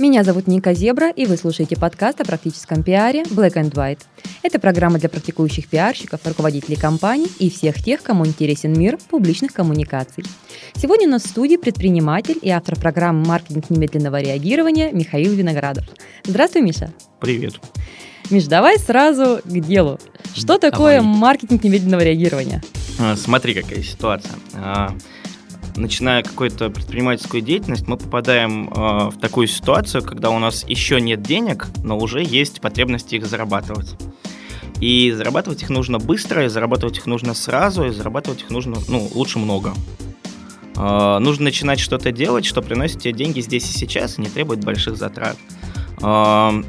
меня зовут Ника Зебра, и вы слушаете подкаст о практическом пиаре Black and White. Это программа для практикующих пиарщиков, руководителей компаний и всех тех, кому интересен мир публичных коммуникаций. Сегодня у нас в студии предприниматель и автор программы «Маркетинг немедленного реагирования» Михаил Виноградов. Здравствуй, Миша. Привет. Миш, давай сразу к делу. Что такое маркетинг немедленного реагирования? А, смотри, какая ситуация. Начиная какую-то предпринимательскую деятельность, мы попадаем э, в такую ситуацию, когда у нас еще нет денег, но уже есть потребность их зарабатывать. И зарабатывать их нужно быстро, и зарабатывать их нужно сразу, и зарабатывать их нужно, ну, лучше много. Э, нужно начинать что-то делать, что приносит тебе деньги здесь и сейчас, и не требует больших затрат. Э,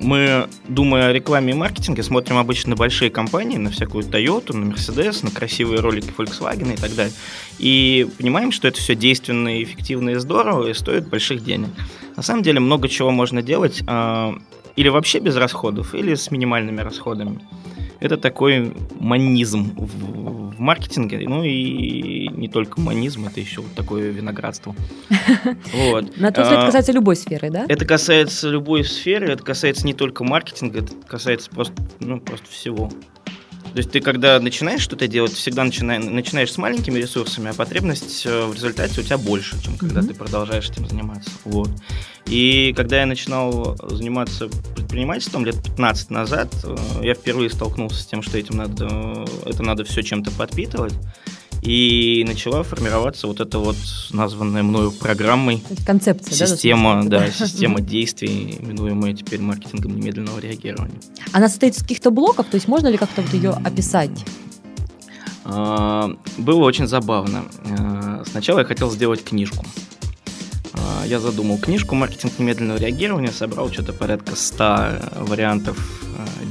мы, думая о рекламе и маркетинге, смотрим обычно на большие компании, на всякую Toyota, на Mercedes, на красивые ролики Volkswagen и так далее. И понимаем, что это все действенно эффективно и здорово, и стоит больших денег. На самом деле много чего можно делать э, или вообще без расходов, или с минимальными расходами. Это такой манизм в, в маркетинге, ну и не только манизм, это еще вот такое виноградство. Вот. На твой взгляд, касается любой сферы, да? Это касается любой сферы, это касается не только маркетинга, это касается просто, ну, просто всего. То есть ты, когда начинаешь что-то делать, всегда начинаешь, начинаешь с маленькими ресурсами, а потребность э, в результате у тебя больше, чем когда mm-hmm. ты продолжаешь этим заниматься. Вот. И когда я начинал заниматься предпринимательством лет 15 назад, э, я впервые столкнулся с тем, что этим надо, это надо все чем-то подпитывать. И начала формироваться вот эта вот названная мною программой концепция, система, да, да, система действий, именуемая теперь маркетингом немедленного реагирования. Она состоит из каких-то блоков, то есть можно ли как-то вот ее описать? А, было очень забавно. А, сначала я хотел сделать книжку. А, я задумал книжку «Маркетинг немедленного реагирования», собрал что-то порядка 100 вариантов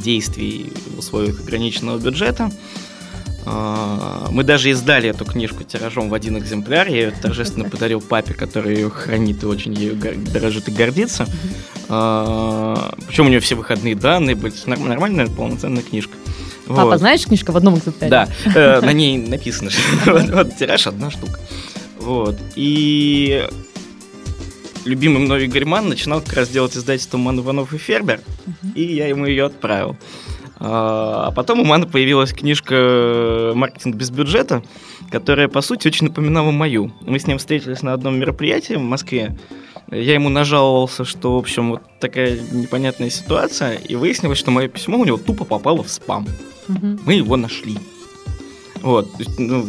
действий в условиях ограниченного бюджета – мы даже издали эту книжку тиражом в один экземпляр. Я ее торжественно подарил папе, который ее хранит и очень ею дорожит и гордится. А, Причем у нее все выходные данные были. Нормальная, полноценная книжка. Папа, вот. знаешь, книжка в одном экземпляре? Да, э, на ней написано, что вот тираж одна штука. Вот. И любимый мной Игорь Ман начинал как раз делать издательство Ман Иванов и Фербер, и я ему ее отправил. А, а потом у Мана появилась книжка «Маркетинг без бюджета», которая, по сути, очень напоминала мою. Мы с ним встретились на одном мероприятии в Москве. Я ему нажаловался, что, в общем, вот такая непонятная ситуация, и выяснилось, что мое письмо у него тупо попало в спам. Угу. Мы его нашли. Вот. Ну,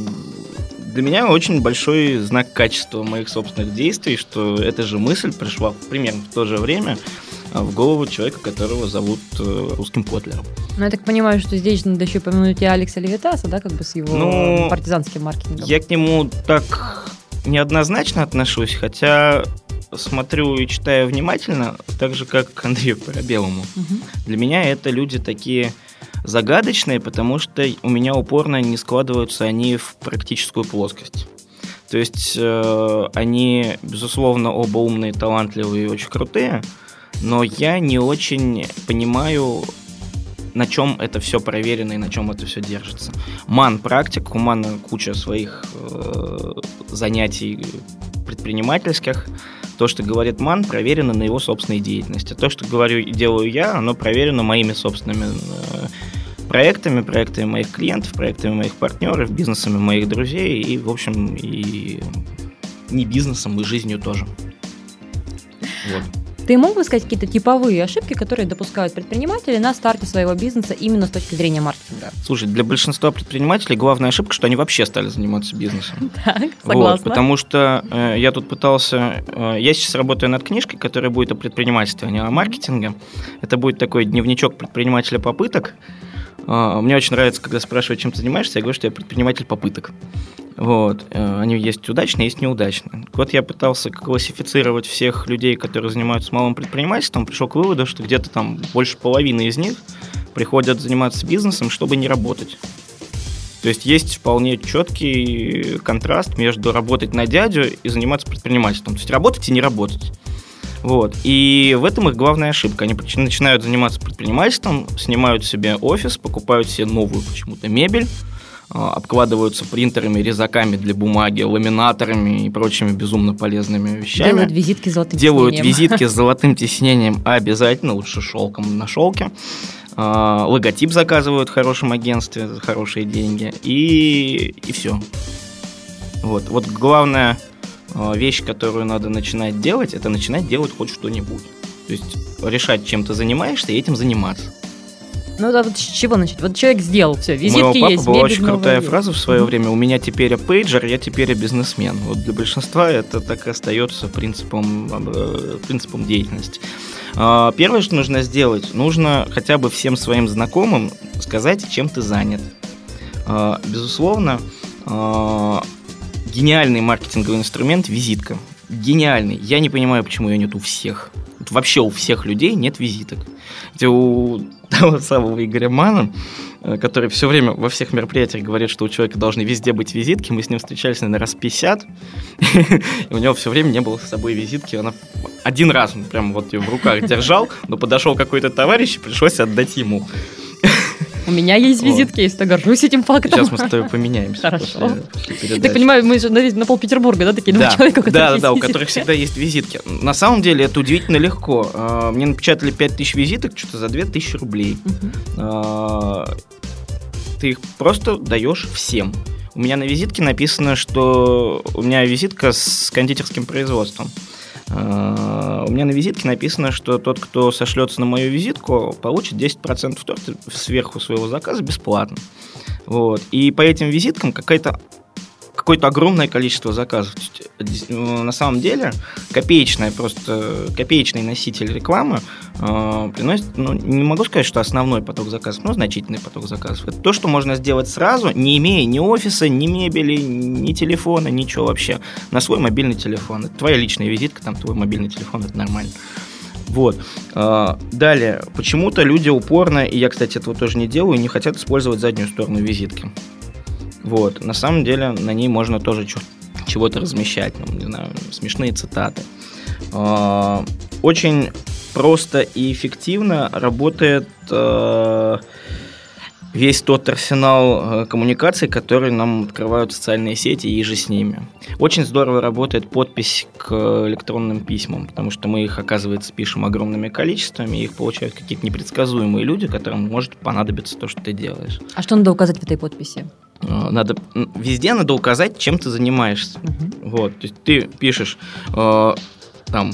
для меня очень большой знак качества моих собственных действий, что эта же мысль пришла примерно в то же время, в голову человека, которого зовут э, русским Котлером. Ну, я так понимаю, что здесь надо еще упомянуть и Алекса Левитаса, да, как бы с его ну, партизанским маркетингом. Я к нему так неоднозначно отношусь, хотя смотрю и читаю внимательно, так же, как к Андрею Парабелому. Угу. Для меня это люди такие загадочные, потому что у меня упорно не складываются они в практическую плоскость. То есть э, они, безусловно, оба умные, талантливые и очень крутые, но я не очень понимаю, на чем это все проверено и на чем это все держится. Ман практик, у Мана куча своих э, занятий предпринимательских. То, что говорит Ман, проверено на его собственной деятельности. То, что говорю и делаю я, оно проверено моими собственными э, проектами, проектами моих клиентов, проектами моих партнеров, бизнесами моих друзей и, в общем, и не бизнесом, и жизнью тоже. Вот. Ты мог бы сказать какие-то типовые ошибки, которые допускают предприниматели на старте своего бизнеса именно с точки зрения маркетинга? Слушай, для большинства предпринимателей главная ошибка, что они вообще стали заниматься бизнесом. Так, согласна. Вот, потому что э, я тут пытался... Э, я сейчас работаю над книжкой, которая будет о предпринимательстве, а не о маркетинге. Это будет такой дневничок предпринимателя попыток. Э, мне очень нравится, когда спрашивают, чем ты занимаешься, я говорю, что я предприниматель попыток. Вот. Э, они есть удачные, есть неудачные. Вот я пытался классифицировать всех людей, которые занимаются малым предпринимательством, пришел к выводу, что где-то там больше половины из них приходят заниматься бизнесом, чтобы не работать. То есть есть вполне четкий контраст между работать на дядю и заниматься предпринимательством. То есть работать и не работать. Вот. И в этом их главная ошибка. Они начинают заниматься предпринимательством, снимают себе офис, покупают себе новую почему-то мебель, а, обкладываются принтерами, резаками для бумаги, ламинаторами и прочими безумно полезными вещами. Делают визитки с золотым Делают тиснением. визитки с золотым тиснением обязательно, лучше шелком на шелке. А, Логотип заказывают в хорошем агентстве за хорошие деньги. И, и все. Вот. вот главная а, вещь, которую надо начинать делать, это начинать делать хоть что-нибудь. То есть решать, чем ты занимаешься, и этим заниматься. Ну да, вот с чего начать? Вот человек сделал все, У визитки моего папы есть, была очень крутая есть. фраза в свое Мгм. время. У меня теперь пейджер, я теперь бизнесмен. Вот для большинства это так и остается принципом, э, принципом деятельности. А, Первое, что нужно сделать, нужно хотя бы всем своим знакомым сказать, чем ты занят. А, Безусловно, а, гениальный маркетинговый инструмент – визитка. Гениальный. Я не понимаю, почему ее нет у всех. Вот вообще у всех людей нет визиток. Где у того самого Игоря Мана, э, который все время во всех мероприятиях говорит, что у человека должны везде быть визитки. Мы с ним встречались, наверное, раз 50. И у него все время не было с собой визитки. Она один раз прям вот ее в руках держал, но подошел какой-то товарищ, и пришлось отдать ему. У меня есть визитки, я всегда горжусь этим фактом. Сейчас мы с тобой поменяемся. Хорошо. так понимаю, мы же на, пол Петербурга, да, такие два человека, да, да, да, у которых всегда есть визитки. На самом деле это удивительно легко. А, Мне напечатали 5000 визиток, что-то за 2000 рублей. А, Ты их просто даешь всем. У меня на визитке написано, что у меня визитка с кондитерским производством. А, У меня на визитке написано, что тот, кто сошлется на мою визитку, получит 10% торта сверху своего заказа бесплатно. Вот. И по этим визиткам какая-то какое-то огромное количество заказов. Э, э, на самом деле копеечная просто копеечный носитель рекламы э, приносит, ну, не могу сказать, что основной поток заказов, но значительный поток заказов. Это то, что можно сделать сразу, не имея ни офиса, ни мебели, ни телефона, ничего вообще. На свой мобильный телефон. Это твоя личная визитка, там твой мобильный телефон, это нормально. Вот. А, Далее. Почему-то люди упорно, и я, кстати, этого тоже не делаю, не хотят использовать заднюю сторону визитки. Вот. На самом деле на ней можно тоже чего-то размещать, ну, не знаю, смешные цитаты. А, Очень просто и эффективно работает э, весь тот арсенал э, коммуникаций, который нам открывают социальные сети и же с ними. Очень здорово работает подпись к электронным письмам, потому что мы их, оказывается, пишем огромными количествами, и их получают какие-то непредсказуемые люди, которым может понадобиться то, что ты делаешь. А что надо указать в этой подписи? Э, Надо, везде надо указать, чем ты занимаешься. Мгм. Вот, то есть ты пишешь э, там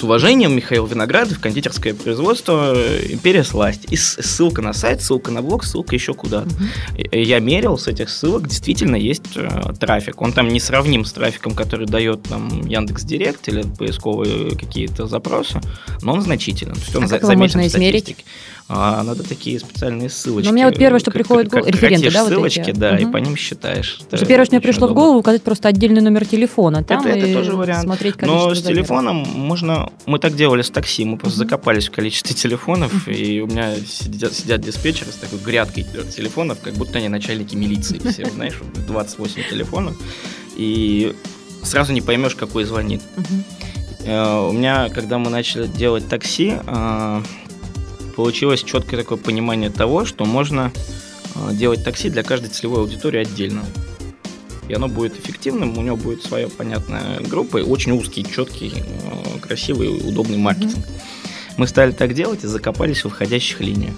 с уважением Михаил Виноградов, кондитерское производство э, Империя сласти. И ссылка на сайт, ссылка на блог, ссылка еще куда-то. Мгм. И- Я мерил с этих ссылок, действительно есть э, трафик. Он там не сравним с трафиком, который дает там Яндекс Директ или поисковые какие-то запросы, но он значителен. То есть он А за- как его можно измерить? Статистике. А, надо такие специальные ссылочки. Ну, у меня вот первое, что Как- приходит в голову- референты, да, вот ссылочки, эти? да, и Мгм. по ним считаешь. Потому что первое, что мне пришло в удобно. голову, указать просто отдельный номер телефона. Там это, и это тоже вариант. смотреть Но с замеров. телефоном можно... Мы так делали с такси, мы просто Мгм. закопались в количестве телефонов, и у меня сидят, сидят диспетчеры с такой грядкой телефонов, как будто они начальники милиции все, знаешь, 28 телефонов, и сразу не поймешь, какой звонит. Э, У меня, когда мы начали делать такси, э, получилось четкое такое понимание того, что можно э, делать такси для каждой целевой аудитории отдельно. И оно будет эффективным, у него будет своя понятная группа, и очень узкий, четкий, э, красивый, удобный маркетинг. Мы стали так делать и закопались в входящих линиях.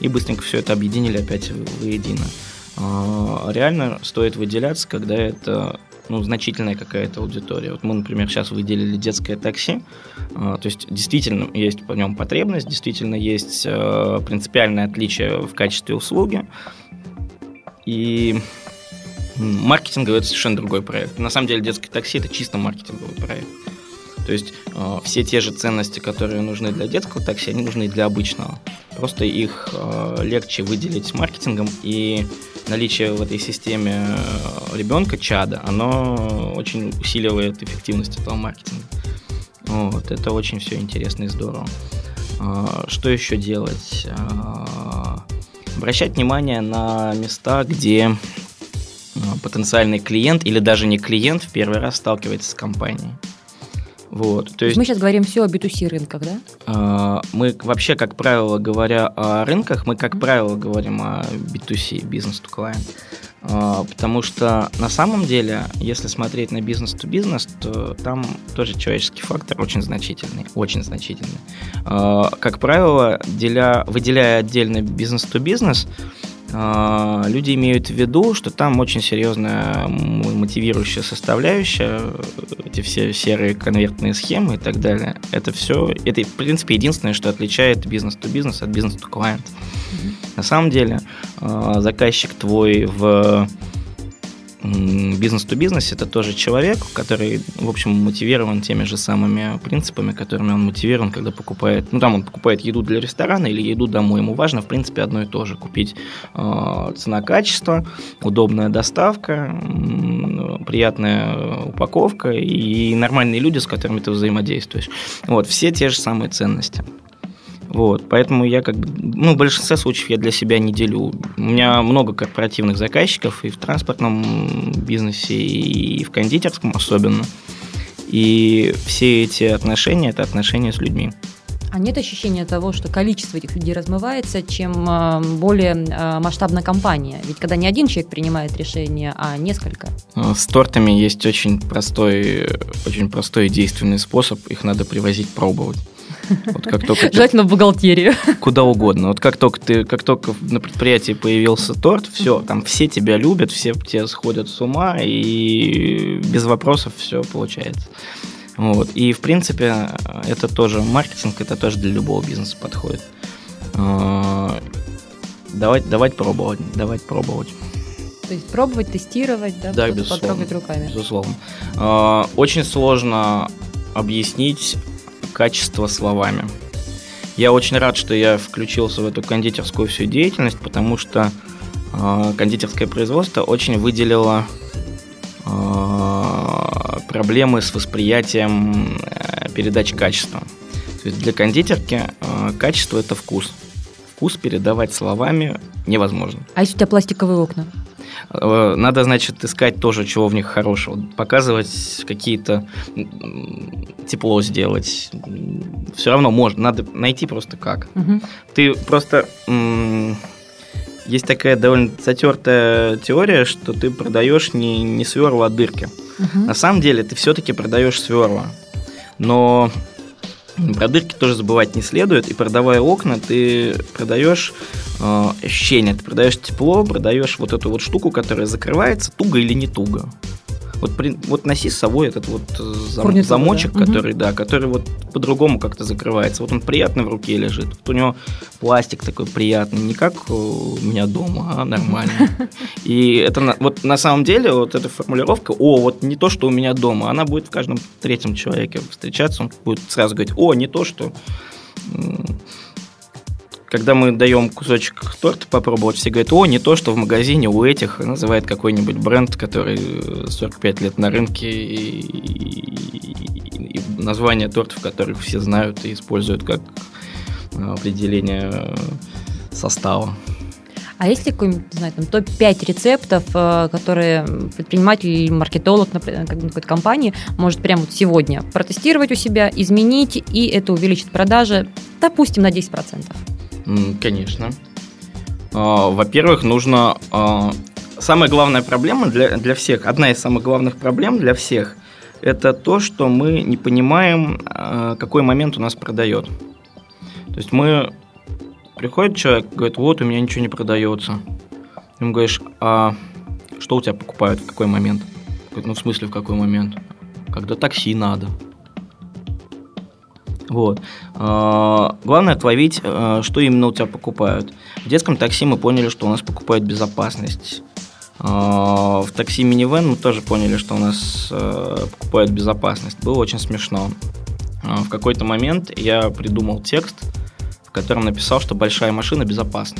И быстренько все это объединили опять воедино. А, Реально стоит выделяться, когда это ну, значительная какая-то аудитория. Вот мы, например, сейчас выделили детское такси. А, То есть действительно есть по нем потребность, действительно есть э, принципиальное отличие в качестве услуги. И маркетинговый это совершенно другой проект. На самом деле детское такси это чисто маркетинговый проект. То есть э, все те же ценности, которые нужны для детского такси, они нужны и для обычного. Просто их э, легче выделить маркетингом, и наличие в этой системе э, ребенка, чада, оно очень усиливает эффективность этого маркетинга. Вот, это очень все интересно и здорово. А, Что еще делать? А, обращать внимание на места, где э, потенциальный клиент или даже не клиент в первый раз сталкивается с компанией. Вот, то есть мы сейчас говорим все о B2C рынках, да? Э, мы вообще, как правило, говоря о рынках, мы, как правило, говорим о B2C, business to client. Э, потому что на самом деле, если смотреть на бизнес-то-бизнес, то там тоже человеческий фактор очень значительный, очень значительный. Э, как правило, деля, выделяя отдельно бизнес-то-бизнес, а, люди имеют в виду, что там очень серьезная мотивирующая составляющая, эти все серые конвертные схемы и так далее. Это все, это, в принципе, единственное, что отличает бизнес-то-бизнес от бизнес-то-клиент. Mm-hmm. На самом деле, а, заказчик твой в бизнес-то-бизнес это тоже человек, который, в общем, мотивирован теми же самыми принципами, которыми он мотивирован, когда покупает, ну там он покупает еду для ресторана или еду домой. Ему важно, в принципе, одно и то же. Купить э, цена-качество, удобная доставка, э, приятная упаковка и нормальные люди, с которыми ты взаимодействуешь. Вот, все те же самые ценности. Вот, поэтому я как бы, ну, в большинстве случаев я для себя не делю. У меня много корпоративных заказчиков и в транспортном бизнесе, и в кондитерском особенно. И все эти отношения – это отношения с людьми. А нет ощущения того, что количество этих людей размывается, чем а, более а, масштабная компания? Ведь когда не один человек принимает решение, а несколько. А, с тортами есть очень простой, очень простой и действенный способ. Их надо привозить пробовать. Вот как только Желательно в бухгалтерию. Куда угодно. Вот как только ты, как только на предприятии появился торт, все, там все тебя любят, все тебя сходят с ума, и без вопросов все получается. Вот. И, в принципе, это тоже маркетинг, это тоже для любого бизнеса подходит. А, давать, давать пробовать, давать пробовать. То есть пробовать, тестировать, да, да безусловно, потрогать руками. Безусловно. А, очень сложно объяснить качество словами. Я очень рад, что я включился в эту кондитерскую всю деятельность, потому что э, кондитерское производство очень выделило э, проблемы с восприятием э, передачи качества. То есть для кондитерки э, качество это вкус. Вкус передавать словами невозможно. А если у тебя пластиковые окна? Э, надо, значит, искать тоже, чего в них хорошего. Показывать какие-то тепло сделать. Все равно можно. Надо найти просто как. Угу. Ты просто... Есть такая довольно затертая теория, что ты продаешь не, не сверла, а дырки. Угу. На самом деле ты все-таки продаешь сверла. Но про дырки тоже забывать не следует. И продавая окна, ты продаешь э, ощущение, ты продаешь тепло, продаешь вот эту вот штуку, которая закрывается туго или не туго. Вот, вот носи с собой этот вот э, зам, замочек, да? который, угу. да, который вот по-другому как-то закрывается. Вот он приятно в руке лежит. Вот у него пластик такой приятный, не как у меня дома, а нормально. И это вот на самом деле вот эта формулировка, о, вот не то, что у меня дома, она будет в каждом третьем человеке встречаться, он будет сразу говорить, о, не то, что когда мы даем кусочек торта попробовать, все говорят, о, не то, что в магазине у этих, называет какой-нибудь бренд, который 45 лет на рынке, и, и, название тортов, которых все знают и используют как определение состава. А есть ли какой-нибудь, не знаю, там топ-5 рецептов, э, которые предприниматель или маркетолог например, какой-то компании может прямо вот сегодня протестировать у себя, изменить, и это увеличит продажи, допустим, на 10%? Конечно. А, во-первых, нужно... А, самая главная проблема для, для всех, одна из самых главных проблем для всех, это то, что мы не понимаем, а, какой момент у нас продает. То есть мы... Приходит человек, говорит, вот, у меня ничего не продается. Ему говоришь, а что у тебя покупают, в какой момент? Говорит, ну, в смысле, в какой момент? Когда такси надо. Вот. А, главное отловить, а, что именно у тебя покупают. В детском такси мы поняли, что у нас покупают безопасность. А, в такси минивэн мы тоже поняли, что у нас покупают безопасность. Было очень смешно. В какой-то момент я придумал текст, в котором написал, что большая машина безопасна.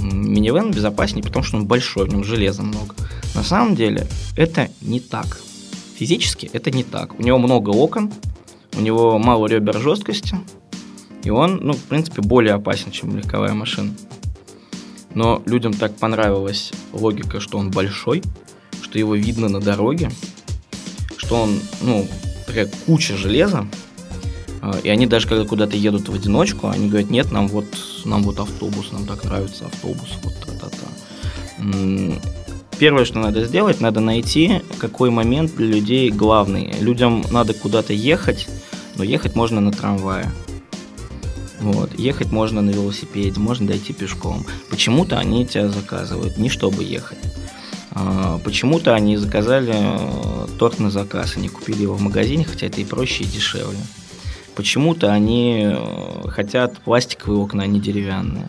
Минивэн безопаснее, потому что он большой, в нем железа много. На самом деле это не так. Физически это не так. У него много окон, у него мало ребер жесткости, и он, ну, в принципе, более опасен, чем легковая машина. но людям так понравилась логика, что он большой, что его видно на дороге, что он, ну, такая куча железа, а, и они даже когда куда-то едут в одиночку, они говорят, нет, нам вот, нам вот автобус, нам так нравится автобус, вот та-та-та. Первое, что надо сделать, надо найти, какой момент для людей главный. Людям надо куда-то ехать, но ехать можно на трамвае. Вот. Ехать можно на велосипеде, можно дойти пешком. Почему-то они тебя заказывают, не чтобы ехать. А, почему-то они заказали э, торт на заказ, они купили его в магазине, хотя это и проще, и дешевле. Почему-то они э, хотят пластиковые окна, а не деревянные.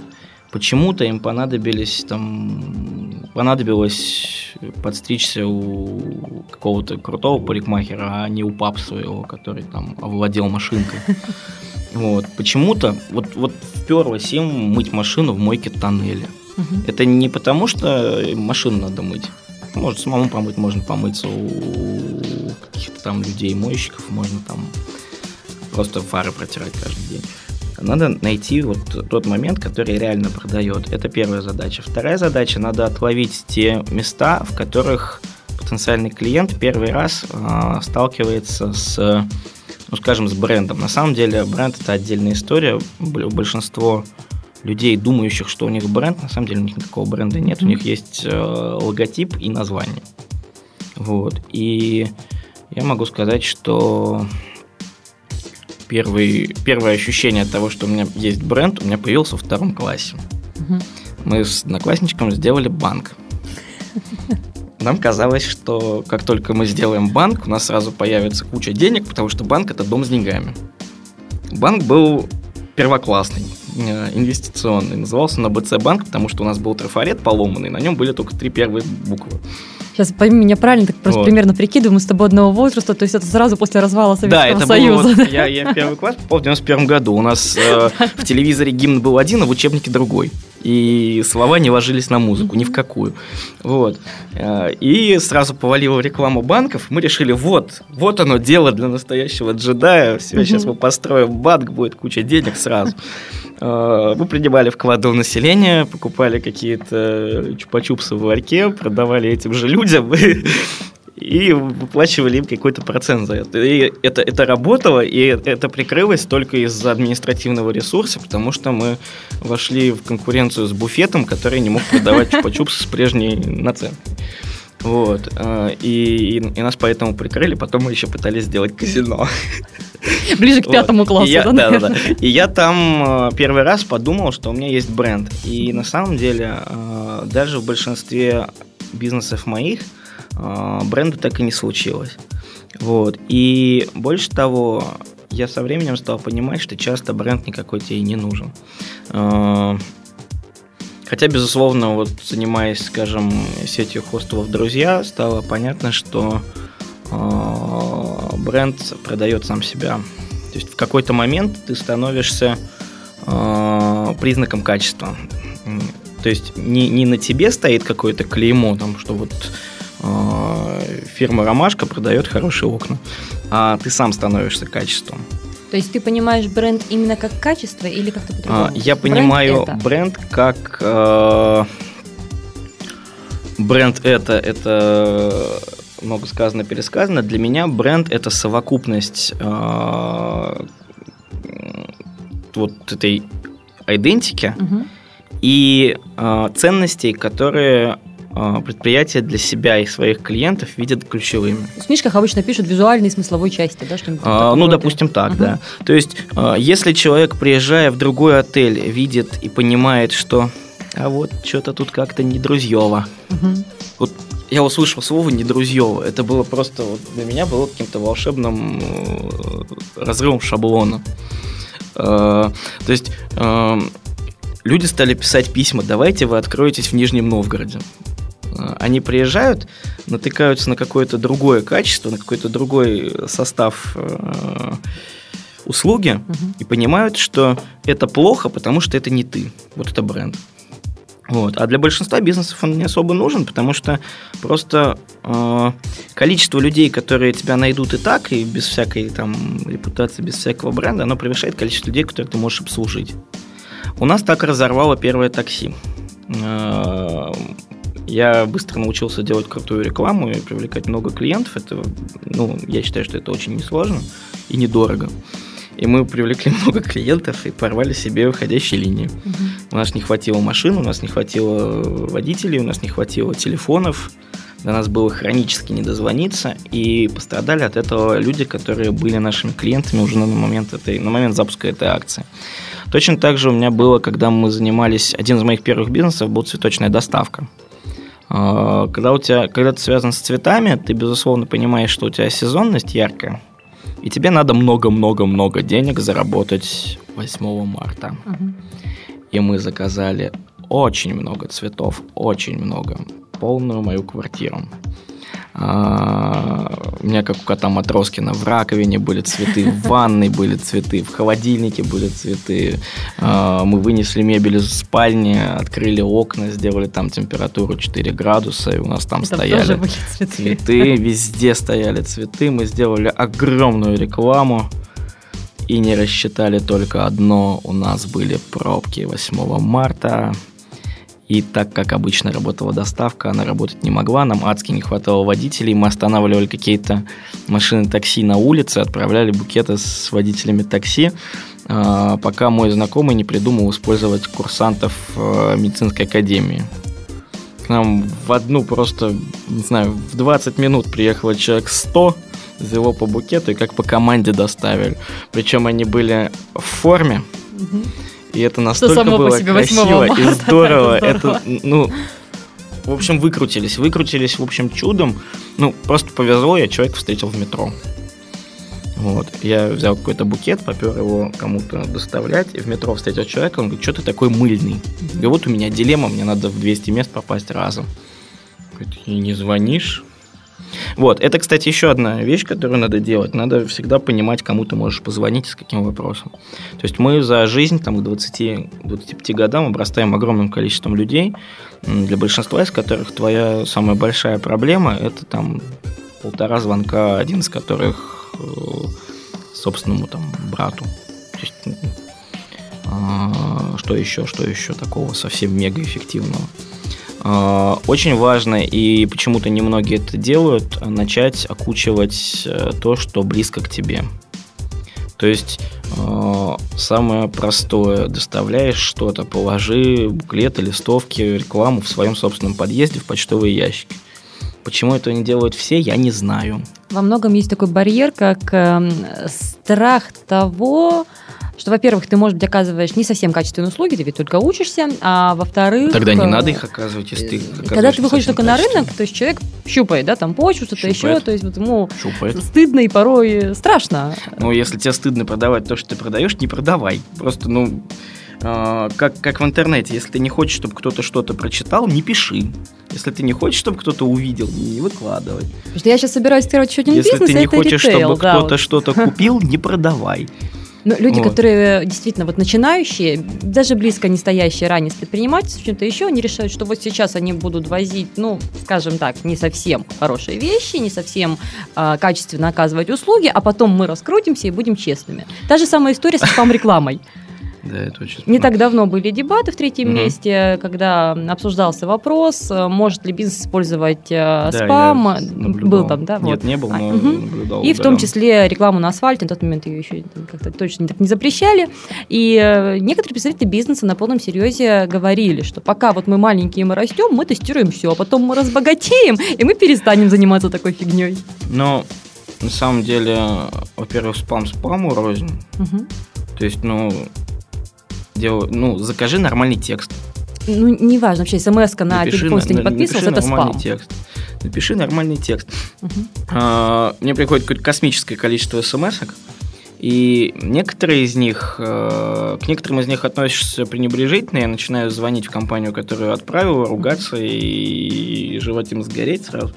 Почему-то им понадобились там понадобилось подстричься у какого-то крутого парикмахера, а не у пап своего, который там овладел машинкой. Вот. Почему-то вот, вот вперлось им мыть машину в мойке тоннеля. Угу. Это не потому, что машину надо мыть. Может, самому помыть, можно помыться у каких-то там людей, мойщиков, можно там просто фары протирать каждый день. Надо найти вот тот момент, который реально продает. Это первая задача. Вторая задача – надо отловить те места, в которых потенциальный клиент первый раз э, сталкивается с ну, скажем, с брендом. На самом деле бренд – это отдельная история. Большинство людей, думающих, что у них бренд, на самом деле у них никакого бренда нет. У них есть э, логотип и название. Вот. И я могу сказать, что первый, первое ощущение от того, что у меня есть бренд, у меня появился во втором классе. Угу. Мы с одноклассничком сделали банк. Нам казалось, что как только мы сделаем банк, у нас сразу появится куча денег, потому что банк – это дом с деньгами. Банк был первоклассный, э, инвестиционный. Назывался на БЦ банк, потому что у нас был трафарет поломанный, на нем были только три первые буквы. Сейчас пойми меня правильно, так просто вот. примерно прикидываю, мы с тобой одного возраста, то есть это сразу после развала Советского да, это Союза. Было, вот, я, я первый класс попал в 91 году. У нас э, в телевизоре гимн был один, а в учебнике другой. И слова не ложились на музыку, ни в какую. Вот. Э, и сразу повалила реклама банков. Мы решили, вот, вот оно дело для настоящего джедая. Все, сейчас мы построим банк, будет куча денег сразу. Э, мы принимали вклады у населения, покупали какие-то чупа-чупсы в ларьке, продавали этим же людям и выплачивали им какой-то процент за это. И это, это работало, и это прикрылось только из-за административного ресурса, потому что мы вошли в конкуренцию с буфетом, который не мог продавать чупа-чупсы с прежней наценкой. Вот. Э, и, и, и нас поэтому прикрыли, потом мы еще пытались сделать казино. Ближе к пятому классу, и я, да, да, да. И я там э, первый раз подумал, что у меня есть бренд. И на самом деле, э, даже в большинстве бизнесов моих бренда так и не случилось. Вот. И больше того, я со временем стал понимать, что часто бренд никакой тебе и не нужен. Хотя, безусловно, вот занимаясь, скажем, сетью хостелов «Друзья», стало понятно, что э, бренд продает сам себя. То есть в какой-то момент ты становишься признаком качества. То есть не, не на тебе стоит какое-то клеймо, там, что вот фирма «Ромашка» продает хорошие окна, а ты сам становишься качеством. То есть ты понимаешь бренд именно как качество или как-то по-другому? А, я бренд понимаю это. бренд как э, бренд это это много сказано пересказано. Для меня бренд это совокупность э, вот этой идентики угу. и э, ценностей, которые а, предприятия для себя и своих клиентов видят ключевыми. В книжках обычно пишут визуальной и смысловой части, да, что-нибудь а, Ну, допустим, так, угу. да. То есть, а, если человек, приезжая в другой отель, видит и понимает, что а вот что-то тут как-то не друзьево. Угу. Вот я услышал слово не друзьево. Это было просто вот для меня было каким-то волшебным э, разрывом шаблона. Э, то есть э, люди стали писать письма, давайте вы откроетесь в Нижнем Новгороде. Э, они приезжают, натыкаются на какое-то другое качество, на какой-то другой состав э, услуги угу. и понимают, что это плохо, потому что это не ты. Вот это бренд. Вот. А для большинства бизнесов он не особо нужен, потому что просто э, количество людей, которые тебя найдут и так, и без всякой там репутации, без всякого бренда, оно превышает количество людей, которых ты можешь обслужить. У нас так разорвало первое такси. Э, я быстро научился делать крутую рекламу и привлекать много клиентов. Это, ну, я считаю, что это очень несложно и недорого. И мы привлекли много клиентов и порвали себе выходящие линии. Угу. У нас не хватило машин, у нас не хватило водителей, у нас не хватило телефонов. До нас было хронически не дозвониться, и пострадали от этого люди, которые были нашими клиентами уже на момент, этой, на момент запуска этой акции. Точно так же у меня было, когда мы занимались, один из моих первых бизнесов был цветочная доставка. А, когда, у тебя, когда ты связан с цветами, ты, безусловно, понимаешь, что у тебя сезонность яркая, и тебе надо много-много-много денег заработать 8 марта. Угу. И мы заказали очень много цветов, очень много полную мою квартиру. А, у меня, как у кота Матроскина, в раковине были цветы, в ванной были цветы, в холодильнике были цветы. А, мы вынесли мебель из спальни, открыли окна, сделали там температуру 4 градуса, и у нас там Это стояли цветы. цветы, везде стояли цветы. Мы сделали огромную рекламу и не рассчитали только одно. У нас были пробки 8 марта. И так как обычно работала доставка, она работать не могла, нам адски не хватало водителей, мы останавливали какие-то машины такси на улице, отправляли букеты с водителями такси, а, пока мой знакомый не придумал использовать курсантов э, медицинской академии. К нам в одну просто, не знаю, в 20 минут приехало человек 100, взяло по букету и как по команде доставили. Причем они были в форме, угу и это настолько было красиво и здорово. это, ну, в общем, выкрутились. Выкрутились, в общем, чудом. Ну, просто повезло, я человека встретил в метро. Вот. Я взял какой-то букет, попер его кому-то доставлять, и в метро встретил человека, он говорит, что ты такой мыльный? Говорю, вот у меня дилемма, мне надо в 200 мест попасть разом. Говорит, и не звонишь? Вот, это, кстати, еще одна вещь, которую надо делать. Надо всегда понимать, кому ты можешь позвонить и с каким вопросом. То есть мы за жизнь там, к 20-25 годам обрастаем огромным количеством людей, для большинства из которых твоя самая большая проблема – это там полтора звонка, один из которых э, собственному там брату. Есть, а, что еще, что еще такого совсем мега эффективного? А, очень важно, и почему-то немногие это делают, начать окучивать э, то, что близко к тебе. То есть э, самое простое, доставляешь что-то, положи буклеты, листовки, рекламу в своем собственном подъезде в почтовые ящики. Почему этого не делают все, я не знаю. Во многом есть такой барьер, как э, страх того, что, во-первых, ты, может быть, оказываешь не совсем качественные услуги, ты ведь только учишься, а во-вторых... Тогда не э, надо их оказывать, если ты Когда ты выходишь только на рынок, то есть человек щупает, да, там почву, что-то еще, то есть вот ему щупает. стыдно и порой страшно. Ну, если тебе стыдно продавать то, что ты продаешь, не продавай. Просто, ну, э, как, как в интернете, если ты не хочешь, чтобы кто-то что-то прочитал, не пиши. Если ты не хочешь, чтобы кто-то увидел, не выкладывай. Потому что я сейчас собираюсь строить еще один Если бизнес, ты не хочешь, ритейл, чтобы да, кто-то вот. что-то купил, не продавай. Ну, люди, вот. которые действительно вот начинающие, даже близко не стоящие ранее с предпринимательством, чем-то еще, они решают, что вот сейчас они будут возить, ну, скажем так, не совсем хорошие вещи, не совсем э, качественно оказывать услуги, а потом мы раскрутимся и будем честными. Та же самая история с спам-рекламой. Да, это очень Не так давно были дебаты в третьем угу. месте, когда обсуждался вопрос, э, может ли бизнес использовать э, да, спам. Был там, да? Нет, вот. не был, но угу. наблюдал. И в том числе рекламу на асфальте, на тот момент ее еще как-то точно так не запрещали. И э, некоторые представители бизнеса на полном серьезе говорили, что пока вот мы маленькие, мы растем, мы тестируем все, а потом мы разбогатеем, и мы перестанем заниматься такой фигней. Но на самом деле, во-первых, спам спаму рознь. Угу. То есть, ну, делаю, ну, закажи нормальный текст. Ну, неважно, вообще смс на если ты не подписывался, это спам. Текст. Напиши нормальный текст. Угу. А, мне приходит какое-то космическое количество смс и некоторые из них, э, к некоторым из них относишься пренебрежительно, я начинаю звонить в компанию, которую отправил, ругаться и желать им сгореть сразу.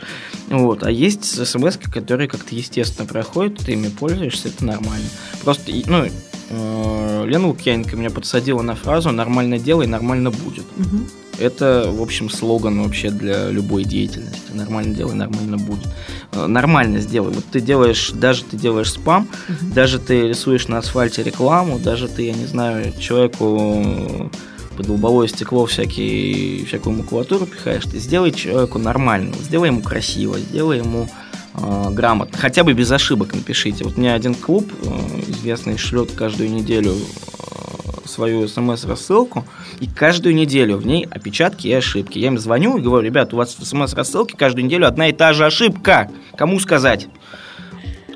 Вот. А есть смс, которые как-то естественно проходят, ты ими пользуешься, это нормально. Просто, ну, Лена Лукьяненко меня подсадила на фразу «нормально делай, нормально будет». Угу. Это, в общем, слоган вообще для любой деятельности. Нормально делай, нормально будет. Э, нормально сделай. Вот ты делаешь, даже ты делаешь спам, угу. даже ты рисуешь на асфальте рекламу, даже ты, я не знаю, человеку под лобовое стекло всякие, всякую макулатуру пихаешь, ты сделай человеку нормально, сделай ему красиво, сделай ему э, грамотно, хотя бы без ошибок напишите. Вот мне один клуб э, известный шлет каждую неделю э, свою смс-рассылку, и каждую неделю в ней опечатки и ошибки. Я им звоню и говорю, ребят, у вас в смс-рассылке каждую неделю одна и та же ошибка. Кому сказать?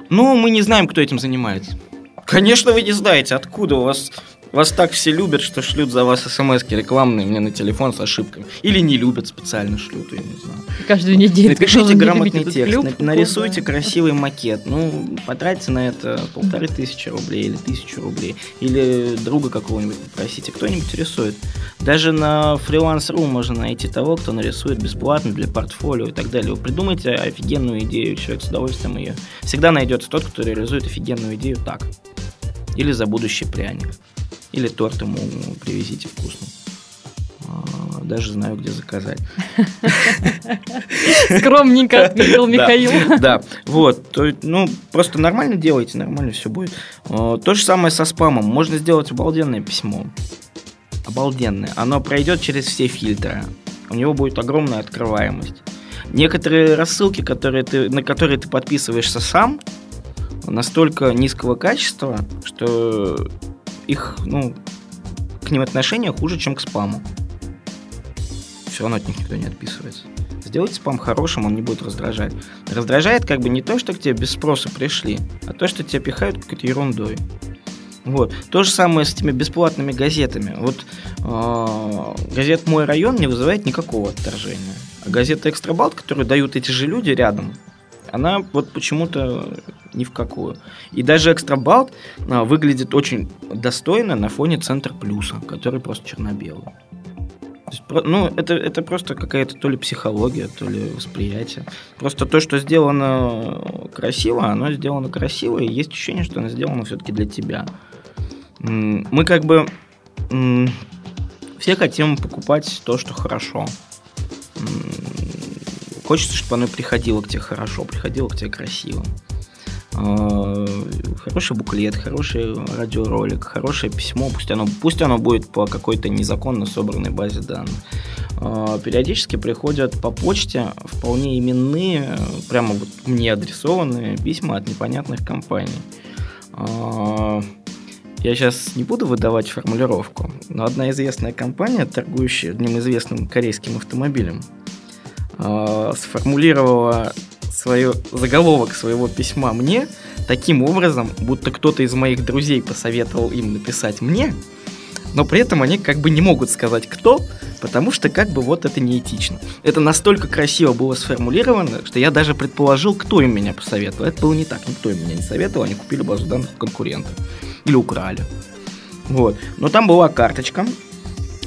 Ну, мы не знаем, кто этим занимается. Конечно, вы не знаете, откуда у вас вас так все любят, что шлют за вас смс рекламные мне на телефон с ошибками. Или не любят специально шлют, я не знаю. Каждую неделю. Напишите грамотный текст, клюк, нарисуйте да. красивый макет. Ну, потратьте на это полторы тысячи рублей или тысячу рублей. Или друга какого-нибудь попросите, кто-нибудь рисует. Даже на фриланс.ру можно найти того, кто нарисует бесплатно для портфолио и так далее. Вы придумайте офигенную идею, человек с удовольствием ее. Всегда найдется тот, кто реализует офигенную идею так. Или за будущий пряник. Или торт ему привезите вкусный. А, даже знаю, где заказать. Скромненько отметил Михаил. Да, вот. Ну, просто нормально делайте, нормально все будет. А, то же самое со спамом. Можно сделать обалденное письмо. Обалденное. Оно пройдет через все фильтры. У него будет огромная открываемость. Некоторые рассылки, которые ты, на которые ты подписываешься сам, настолько низкого качества, что их, ну, к ним отношение хуже, чем к спаму. Все равно от них никто не отписывается. Сделайте спам хорошим, он не будет раздражать. Раздражает как бы не то, что к тебе без спроса пришли, а то, что тебя пихают какой-то ерундой. Вот. То же самое с этими бесплатными газетами. Вот э, газет «Мой район» не вызывает никакого отторжения. А газета «Экстрабалт», которую дают эти же люди рядом, она вот почему-то ни в какую. И даже экстрабалт а, выглядит очень достойно на фоне Центр Плюса, который просто черно-белый. Ну, это, это просто какая-то то ли психология, то ли восприятие. Просто то, что сделано красиво, оно сделано красиво, и есть ощущение, что оно сделано все-таки для тебя. Мы как бы все хотим покупать то, что хорошо. Хочется, чтобы оно приходило к тебе хорошо, приходило к тебе красиво. А, хороший буклет, хороший радиоролик, хорошее письмо, пусть оно, пусть оно будет по какой-то незаконно собранной базе данных. А, периодически приходят по почте вполне именные, прямо вот мне адресованные письма от непонятных компаний. А, я сейчас не буду выдавать формулировку, но одна известная компания, торгующая одним известным корейским автомобилем, э, сформулировала свое, заголовок своего письма мне таким образом, будто кто-то из моих друзей посоветовал им написать мне, но при этом они как бы не могут сказать кто, потому что как бы вот это неэтично. Это настолько красиво было сформулировано, что я даже предположил, кто им меня посоветовал. Это было не так, никто им меня не советовал, они купили базу данных конкурента. Или украли. Вот. Но там была карточка,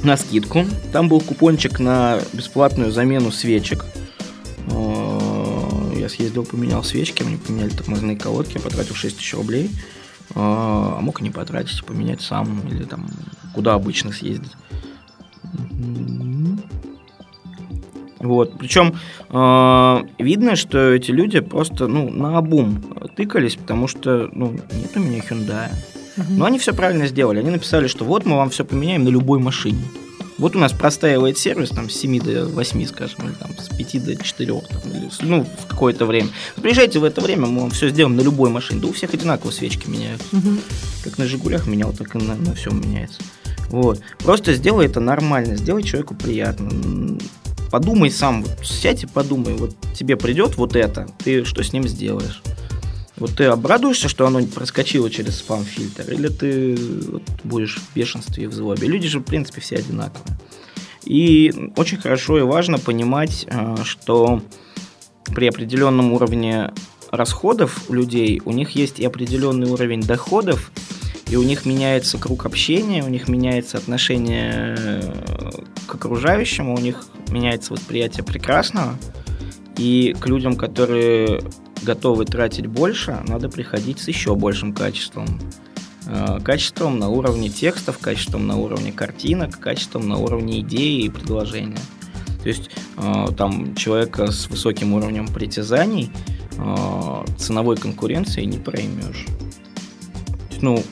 на скидку. Там был купончик на бесплатную замену свечек. Э, я съездил, поменял свечки, мне поменяли тормозные колодки, я потратил 6 тысяч рублей. Э, а мог и не потратить, поменять сам, или там куда обычно съездить. Вот. Причем э, видно, что эти люди просто ну, на обум тыкались, потому что ну, нет у меня Hyundai. Но они все правильно сделали. Они написали, что вот мы вам все поменяем на любой машине. Вот у нас простаивает сервис там с 7 до 8, скажем, или там с 5 до 4, там, или, ну, в какое-то время. Приезжайте в это время, мы вам все сделаем на любой машине. Да у всех одинаково свечки меняют. Угу. Как на Жигулях менял, так и на, на всем меняется. Вот. Просто сделай это нормально, сделай человеку приятно. Подумай сам, вот, сядь и подумай, вот тебе придет вот это, ты что с ним сделаешь? Вот ты обрадуешься, что оно проскочило через спам-фильтр, или ты вот, будешь в бешенстве и в злобе? Люди же, в принципе, все одинаковые. И очень хорошо и важно понимать, э, что при определенном уровне расходов у людей, у них есть и определенный уровень доходов, и у них меняется круг общения, у них меняется отношение э, к окружающему, у них меняется восприятие прекрасного, и к людям, которые готовы тратить больше, надо приходить с еще большим качеством. Э, качеством на уровне текстов, качеством на уровне картинок, качеством на уровне идеи и предложения. То есть э, там человека с высоким уровнем притязаний э, ценовой конкуренции не проймешь. Ну,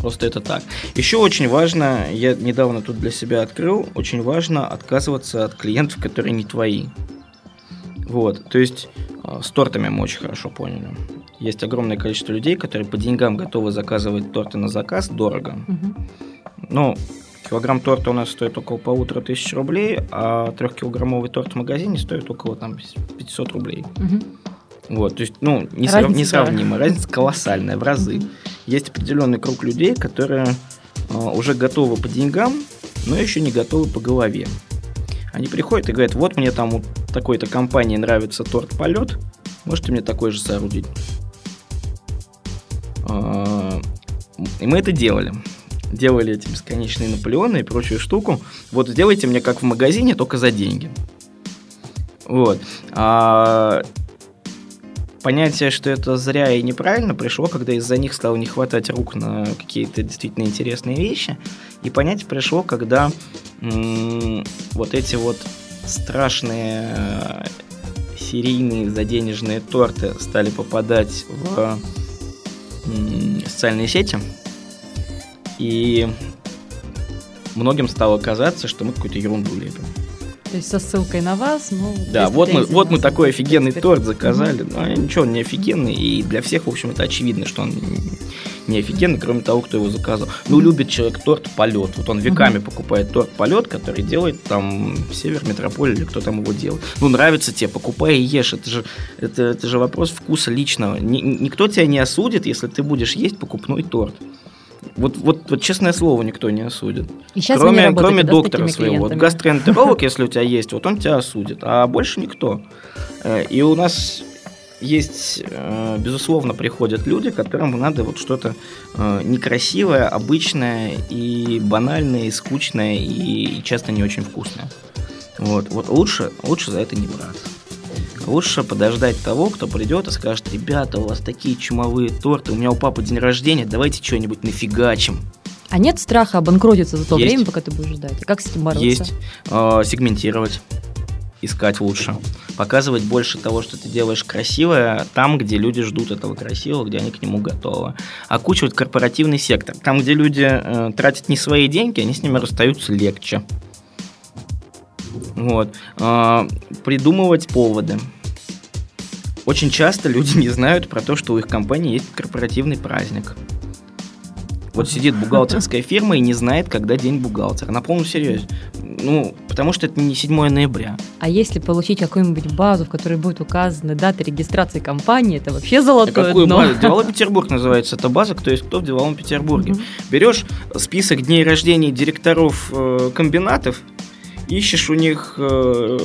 Просто это так. Еще очень важно, я недавно тут для себя открыл, очень важно отказываться от клиентов, которые не твои. Вот, то есть э, с тортами мы очень хорошо поняли. Есть огромное количество людей, которые по деньгам готовы заказывать торты на заказ дорого. Мгм. Ну, килограмм торта у нас стоит около полутора тысяч рублей, а трехкилограммовый торт в магазине стоит около там 500 рублей. Мгм. Вот, то есть, ну, не Разница, срав- несравнимо. Разница колоссальная в разы. Мгм. Есть определенный круг людей, которые а, уже готовы по деньгам, но еще не готовы по голове. Они приходят и говорят, вот мне там у такой-то компании нравится торт полет, можете мне такой же соорудить. А, И мы это делали. Делали эти бесконечные Наполеоны и прочую штуку. Вот сделайте мне как в магазине, только за деньги. Вот. А понятие, что это зря и неправильно, пришло, когда из-за них стало не хватать рук на какие-то действительно интересные вещи. И понятие пришло, когда вот эти вот страшные э, серийные заденежные торты стали попадать в социальные сети. И многим стало казаться, что мы какую-то ерунду лепим. То есть со ссылкой на вас, ну... Да, вот мы, вот мы такой офигенный торт заказали. Но ничего, он не офигенный. И для всех, в общем, это очевидно, что он не офигенный, кроме того, кто его заказал. Ну, любит человек торт полет. Вот он веками покупает торт полет, который делает там Север Метрополь или кто там его делает. Ну, нравится тебе, покупай и ешь. Это же, это, это же вопрос вкуса личного. Ни- никто тебя не осудит, если ты будешь есть покупной торт. Вот, вот, вот честное слово, никто не осудит. И сейчас кроме работаете, кроме да, доктора своего. Вот клиентами? гастроэнтеролог, если у тебя есть, вот он тебя осудит, а больше никто. Э, И у нас есть, э, безусловно, приходят люди, которым надо вот что-то э, некрасивое, обычное и банальное, и скучное, и часто не очень вкусное. Вот, вот лучше, лучше за это не браться. Лучше подождать того, кто придет и скажет, ребята, у вас такие чумовые торты, у меня у папы день рождения, давайте что-нибудь нафигачим. А нет страха обанкротиться за то Есть. время, пока ты будешь ждать? И как с этим бороться? Есть. Э, сегментировать. Искать лучше. Показывать больше того, что ты делаешь красивое, там, где люди ждут этого красивого, где они к нему готовы. Окучивать корпоративный сектор. Там, где люди э, тратят не свои деньги, они с ними расстаются легче. Вот. Э, придумывать поводы. Очень часто люди не знают про то, что у их компании есть корпоративный праздник. Вот сидит бухгалтерская фирма и не знает, когда день бухгалтера. На полном серьезе. Ну, потому что это не 7 ноября. А если получить какую-нибудь базу, в которой будет указаны даты регистрации компании, это вообще А золотое какую дно. базу? Деловой Петербург называется эта база, кто есть кто в Деловом Петербурге. Берешь список дней рождения директоров э, комбинатов, ищешь у них, э,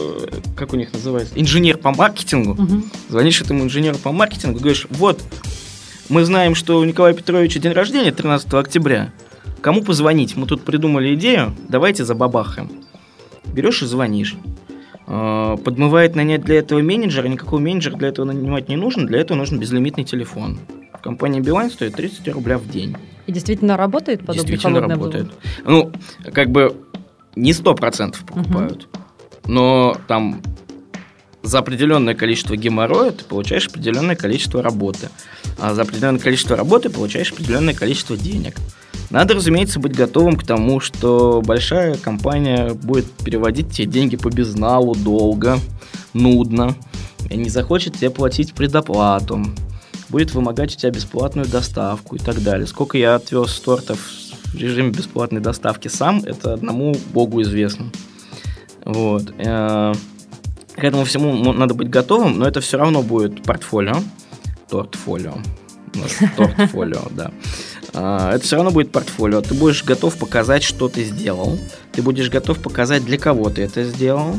как у них называется, инженер по маркетингу, Мгм. звонишь этому инженеру по маркетингу, говоришь, вот, мы знаем, что у Николая Петровича день рождения 13 октября. Кому позвонить? Мы тут придумали идею, давайте забабахаем. Берешь и звонишь. Э, Подмывает нанять для этого менеджера, никакого менеджера для этого нанимать не нужно, для этого нужен безлимитный телефон. В компании Билайн стоит 30 рубля в день. И действительно работает подобный Действительно холодный работает. обзор? Ну, как бы не 100% покупают, но там за определенное количество геморроя ты получаешь определенное количество работы. А за определенное количество работы получаешь определенное количество денег. Надо, разумеется, быть готовым к тому, что большая компания будет переводить тебе деньги по безналу долго, нудно, и не захочет тебе платить предоплату, будет вымогать у тебя бесплатную доставку и так далее. Сколько я отвез тортов в режиме бесплатной доставки сам, это одному богу известно. Вот. Э, К этому всему надо быть готовым, но это все равно будет портфолио. Тортфолио. Тортфолио, да. А, Это все равно будет портфолио. Ты будешь готов показать, что ты сделал. Ты будешь готов показать, для кого ты это сделал.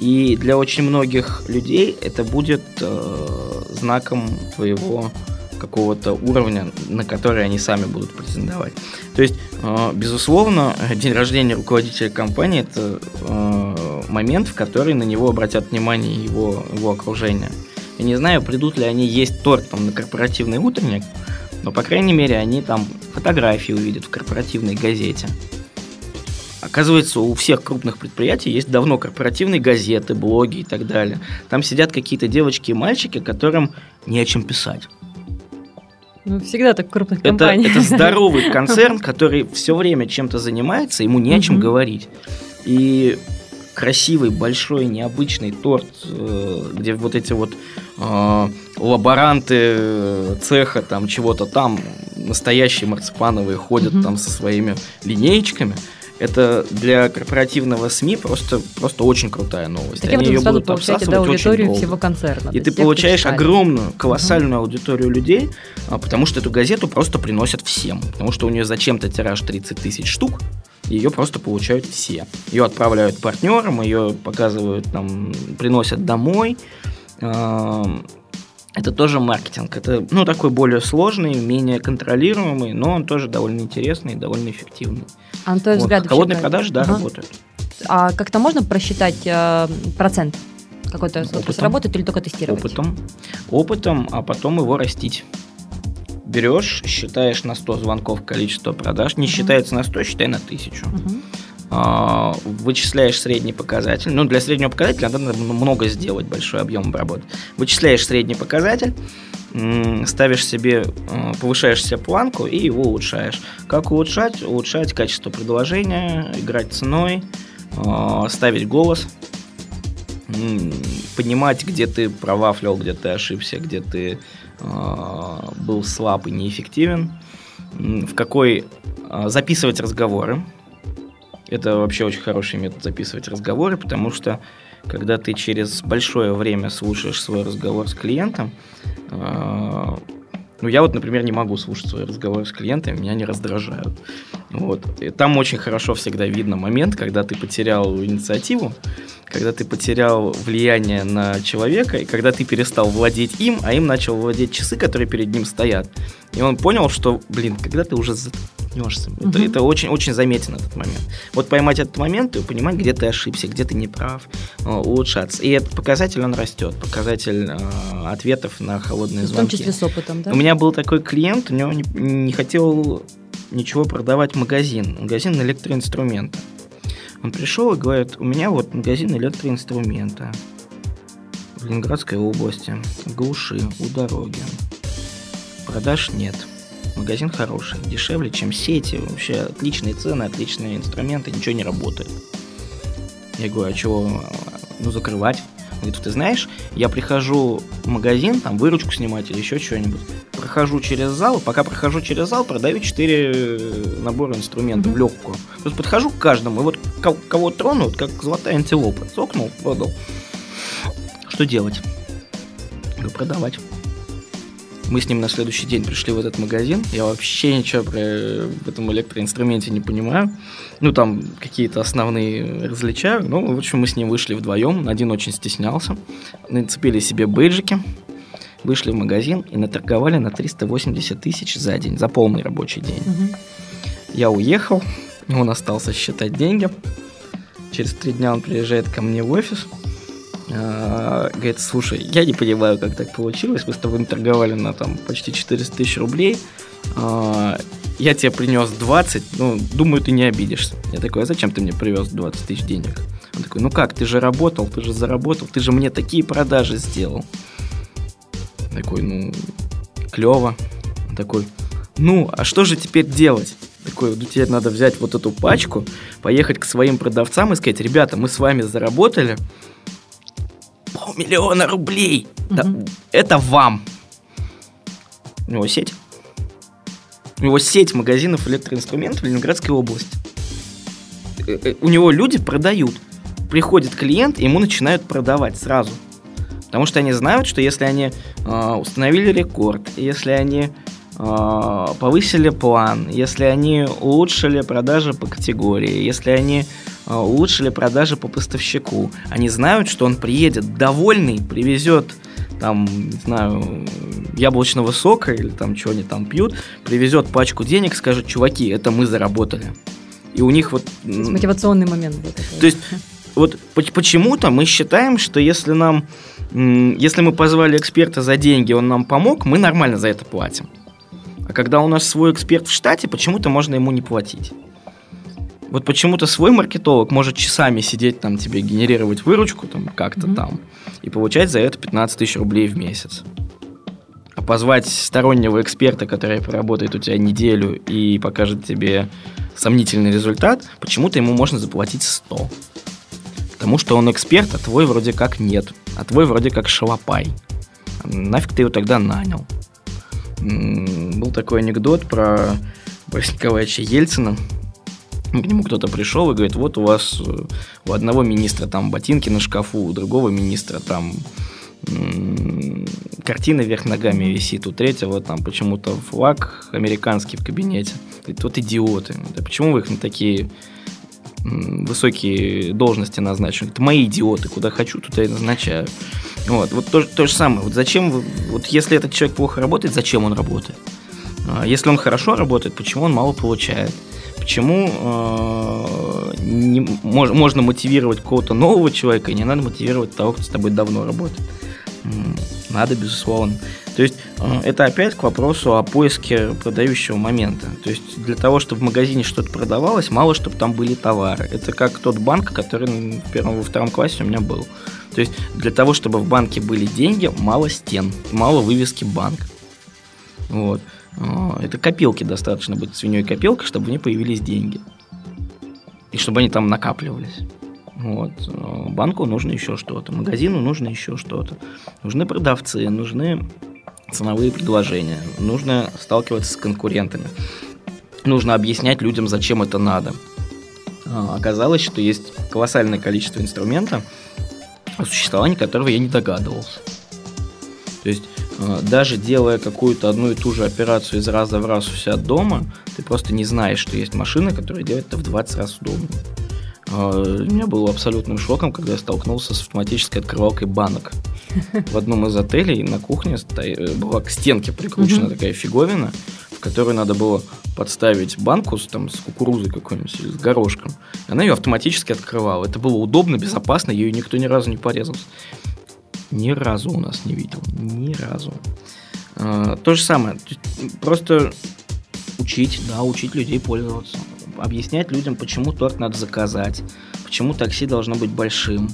И для очень многих людей это будет э, знаком твоего какого-то уровня, на который они сами будут претендовать. То есть, э, безусловно, день рождения руководителя компании это э, момент, в который на него обратят внимание его, его окружение. Я не знаю, придут ли они есть торт там на корпоративный утренник, но, по крайней мере, они там фотографии увидят в корпоративной газете. Оказывается, у всех крупных предприятий есть давно корпоративные газеты, блоги и так далее. Там сидят какие-то девочки и мальчики, которым не о чем писать. Ну, всегда так в крупных это, компаниях. это здоровый концерн, который все время чем-то занимается, ему не о чем говорить. И красивый, большой, необычный торт, э, где вот эти вот э, лаборанты э, цеха там чего-то там, настоящие марципановые ходят там со своими линеечками. Это для корпоративного СМИ просто, просто очень крутая новость. Таким Они её сразу будут получаете да, аудиторию всего концерна. И ты получаешь огромную, колоссальную аудиторию людей, а, потому что эту газету просто приносят всем. Потому что у нее зачем-то тираж 30 тысяч штук, ее просто получают все. Ее отправляют партнерам, ее показывают, там, приносят домой. Это тоже маркетинг. Это, ну, такой более сложный, менее контролируемый, но он тоже довольно интересный и довольно эффективный. А на твой Вот. взгляд, Холодные продажи, да, Ага. работают. А как-то можно просчитать э, процент какой-то сработает или только тестировать? Опытом. Опытом, а потом его растить. Берешь, считаешь на 100 звонков количество продаж. Не Мгм. считается на 100, считай на 1000. Мгм. А, Вычисляешь средний показатель. Ну, для среднего показателя надо много сделать, большой объем обработать. Вычисляешь средний показатель, ставишь себе, э, повышаешь себе планку и его улучшаешь. Как улучшать? Улучшать качество предложения, играть ценой, э, ставить голос, понимать, где ты провафлил, где ты ошибся, где ты был слаб и неэффективен, в какой записывать разговоры. Это вообще очень хороший метод записывать разговоры, потому что когда ты через большое время слушаешь свой разговор с клиентом, э, ну, я вот, например, не могу слушать свои разговоры с клиентами, меня они раздражают. Вот. И там очень хорошо всегда видно момент, когда ты потерял инициативу, когда ты потерял влияние на человека, и когда ты перестал владеть им, а им начал владеть часы, которые перед ним стоят. И он понял, что, блин, когда ты уже заткнешься, это, Мгм. это очень, очень заметен этот момент. Вот поймать этот момент и понимать, где ты ошибся, где ты не прав, э, улучшаться. И этот показатель, он растет, показатель э, ответов на холодные В том звонки. числе с опытом, да? У меня был такой клиент, у него не, не хотел ничего продавать магазин, магазин электроинструмента. Он пришел и говорит, у меня вот магазин электроинструмента в Ленинградской области, в глуши, у дороги. Продаж нет. Магазин хороший, дешевле, чем сети, вообще отличные цены, отличные инструменты, ничего не работает. Я говорю, а чего, ну, закрывать? Он говорит, ты знаешь, я прихожу в магазин, там, выручку снимать или еще что-нибудь, прохожу через зал, пока прохожу через зал, продаю 4 набора инструментов Мгм. легкую. То есть подхожу к каждому, и вот ко- кого трону, вот как золотая антилопа. Цокнул, продал. Что делать? Говорю, продавать. Мы с ним на следующий день пришли в этот магазин. Я вообще ничего про в этом электроинструменте не понимаю. Ну, там какие-то основные различаю. Ну, в общем, мы с ним вышли вдвоем. Один очень стеснялся. Нацепили себе бейджики. Вышли в магазин и наторговали на 380 тысяч за день, за полный рабочий день. Мгм. Я уехал, он остался считать деньги. Через три дня он приезжает ко мне в офис. А, Говорит, слушай, я не понимаю, как так получилось. Мы с тобой торговали на там почти 400 тысяч рублей. А, Я тебе принес 20, ну, думаю, ты не обидишься. Я такой, а зачем ты мне привез 20 тысяч денег? Он такой, ну как, ты же работал, ты же заработал, ты же мне такие продажи сделал. Такой, ну, клево. Он такой, ну, а что же теперь делать? Такой, ну, тебе надо взять вот эту пачку, поехать к своим продавцам и сказать, ребята, мы с вами заработали полмиллиона рублей. Да, Мгм. это вам. У него сеть. У него сеть магазинов электроинструментов в Ленинградской области. Э, э, У него люди продают. Приходит клиент, ему начинают продавать сразу. Потому что они знают, что если они э, установили рекорд, если они повысили план, если они улучшили продажи по категории, если они э, улучшили продажи по поставщику, они знают, что он приедет довольный, привезет там, не знаю, яблочного сока или там что они там пьют, привезет пачку денег, скажет, чуваки, это мы заработали. И у них вот... То есть мотивационный момент. был такой. То есть вот поч- почему-то мы считаем, что если нам, если мы позвали эксперта за деньги, он нам помог, мы нормально за это платим. А когда у нас свой эксперт в штате, почему-то можно ему не платить. Вот почему-то свой маркетолог может часами сидеть там тебе генерировать выручку там как-то Мгм. там и получать за это 15 тысяч рублей в месяц. А позвать стороннего эксперта, который поработает у тебя неделю и покажет тебе сомнительный результат, почему-то ему можно заплатить 100. Потому что он эксперт, а твой вроде как нет. А твой вроде как шалопай. Нафиг ты его тогда нанял? Был такой анекдот про Бориса Николаевича Ельцина. К нему кто-то пришел и говорит, вот у вас э, у одного министра там ботинки на шкафу, у другого министра там картина вверх ногами висит, у третьего там почему-то флаг американский в кабинете. Говорит, вот идиоты. Да почему вы их на такие высокие должности назначены? Это мои идиоты, куда хочу, туда и назначаю. Вот, вот то, то же самое. Вот зачем, вот если этот человек плохо работает, зачем он работает? А если он хорошо работает, почему он мало получает? Почему э, не, мож, можно мотивировать какого-то нового человека, и не надо мотивировать того, кто с тобой давно работает? Надо, безусловно. То есть э, это опять к вопросу о поиске продающего момента. То есть для того, чтобы в магазине что-то продавалось, мало чтобы там были товары. Это как тот банк, который в первом, во втором классе у меня был. То есть для того, чтобы в банке были деньги, мало стен, мало вывески банк. Вот. Э, это копилки достаточно быть свиньей копилкой, чтобы в ней появились деньги. И чтобы они там накапливались. Вот. Банку нужно еще что-то, магазину нужно еще что-то. Нужны продавцы, нужны ценовые предложения, нужно сталкиваться с конкурентами. Нужно объяснять людям, зачем это надо. А, оказалось, что есть колоссальное количество инструментов, о существовании которого я не догадывался. То есть э, даже делая какую-то одну и ту же операцию из раза в раз у себя дома, ты просто не знаешь, что есть машина, которая делает это в 20 раз удобнее. А, для меня было абсолютным шоком, когда я столкнулся с автоматической открывалкой банок. В одном из отелей на кухне была к стенке прикручена такая фиговина, в которую надо было подставить банку с, там, с кукурузой какой-нибудь, с горошком. Она ее автоматически открывала. Это было удобно, безопасно, ее никто ни разу не порезался. Ни разу у нас не видел. Ни разу. А, то же самое. Просто учить, да, учить людей пользоваться объяснять людям, почему торт надо заказать, почему такси должно быть большим,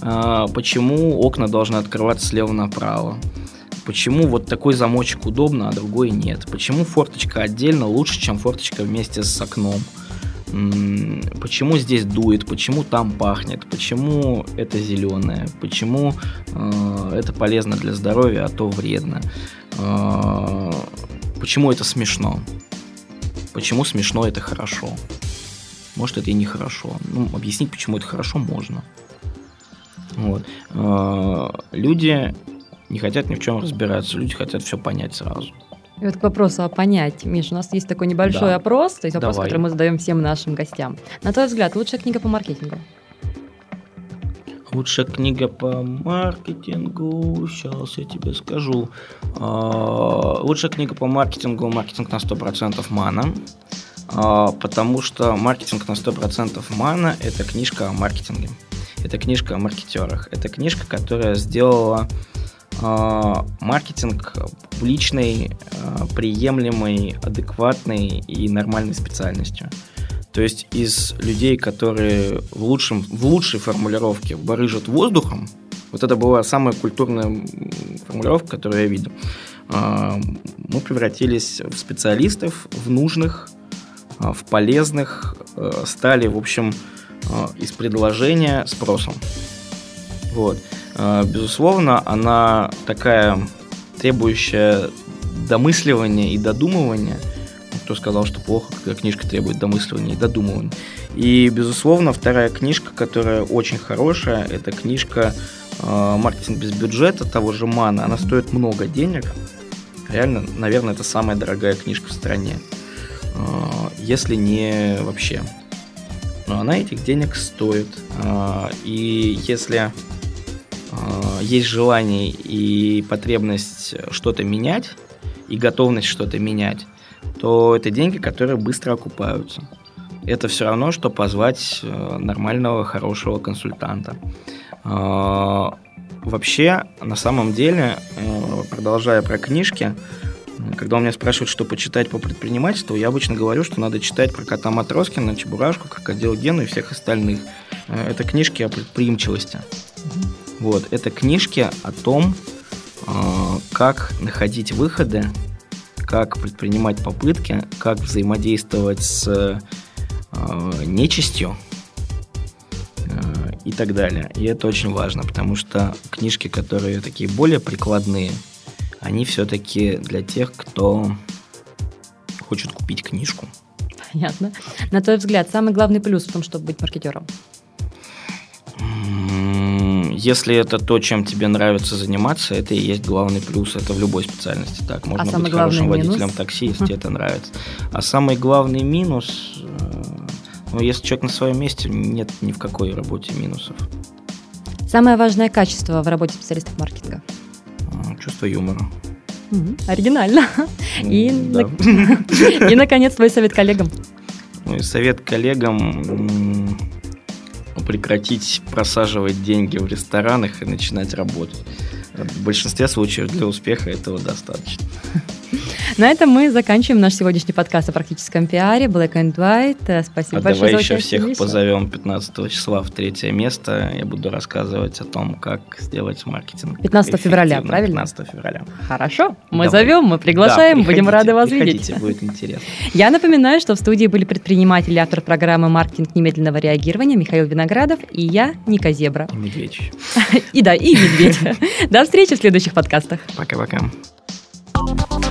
а, почему окна должны открываться слева направо, почему вот такой замочек удобно, а другой нет, почему форточка отдельно лучше, чем форточка вместе с окном, почему здесь дует, почему там пахнет, почему это зеленое, почему э, это полезно для здоровья, а то вредно, э, почему это смешно. Почему смешно это хорошо? Может, это и нехорошо. Ну, объяснить, почему это хорошо, можно. Вот. А, люди не хотят ни в чем разбираться, люди хотят все понять сразу. И вот к вопросу о понять. Миш, у нас есть такой небольшой да. опрос, то есть вопрос, Давай. который мы задаем всем нашим гостям. На твой взгляд, лучшая книга по маркетингу? Лучшая книга по маркетингу, сейчас я тебе скажу. А, лучшая книга по маркетингу «Маркетинг на 100% мана». А, потому что «Маркетинг на 100% мана» – это книжка о маркетинге. Это книжка о маркетерах. Это книжка, которая сделала а, маркетинг публичной, приемлемой, адекватной и нормальной специальностью. То есть из людей, которые в, лучшем, в лучшей формулировке барыжат воздухом, вот это была самая культурная формулировка, которую я видел, а, мы превратились в специалистов, в нужных, а, в полезных, а, стали, в общем, из предложения спросом. Вот. Безусловно, она такая требующая домысливания и додумывания – кто сказал, что плохо, когда книжка требует домысливания и додумывания. И, безусловно, вторая книжка, которая очень хорошая, это книжка э, «Маркетинг без бюджета» того же Мана. Она стоит много денег. Реально, наверное, это самая дорогая книжка в стране. Э, если не вообще. Но она этих денег стоит. Э, и если э, есть желание и потребность что-то менять, и готовность что-то менять, то это деньги, которые быстро окупаются. Это все равно, что позвать э, нормального, хорошего консультанта. А, вообще, на самом деле, э, продолжая про книжки, когда у меня спрашивают, что почитать по предпринимательству, я обычно говорю, что надо читать про кота Матроскина, Чебурашку, Крокодил Гену и всех остальных. Э, это книжки о предприимчивости. Вот, это книжки о том, как находить выходы, как предпринимать попытки, как взаимодействовать с а, нечистью а, и так далее. И это очень важно, потому что книжки, которые такие более прикладные, они все-таки для тех, кто хочет купить книжку. Понятно. На твой взгляд, самый главный плюс в том, чтобы быть маркетером? Если это то, чем тебе нравится заниматься, это и есть главный плюс. Это в любой специальности. Так, можно а быть хорошим водителем минус? такси, если тебе это нравится. А самый главный минус, э, ну, если человек на своем месте, нет ни в какой работе минусов. Самое важное качество в работе специалистов маркетинга? Чувство юмора. Оригинально. И, да. и, наконец, твой совет коллегам. Ну и совет коллегам прекратить просаживать деньги в ресторанах и начинать работать. В большинстве случаев для успеха этого достаточно. На этом мы заканчиваем наш сегодняшний подкаст о практическом пиаре Black and White. Э, спасибо а большое давай еще всех Миша. позовем 15 числа в третье место. Я буду рассказывать о том, как сделать маркетинг. 15 февраля, правильно? 15 февраля. Хорошо. Мы давай. зовем, мы приглашаем, да, будем рады вас видеть. будет интересно. Я напоминаю, что в студии были предприниматели, автор программы «Маркетинг немедленного реагирования» Михаил Виноградов и я, Ника Зебра. И Медведь. И да, и Медведь. До встречи в следующих подкастах. Пока-пока.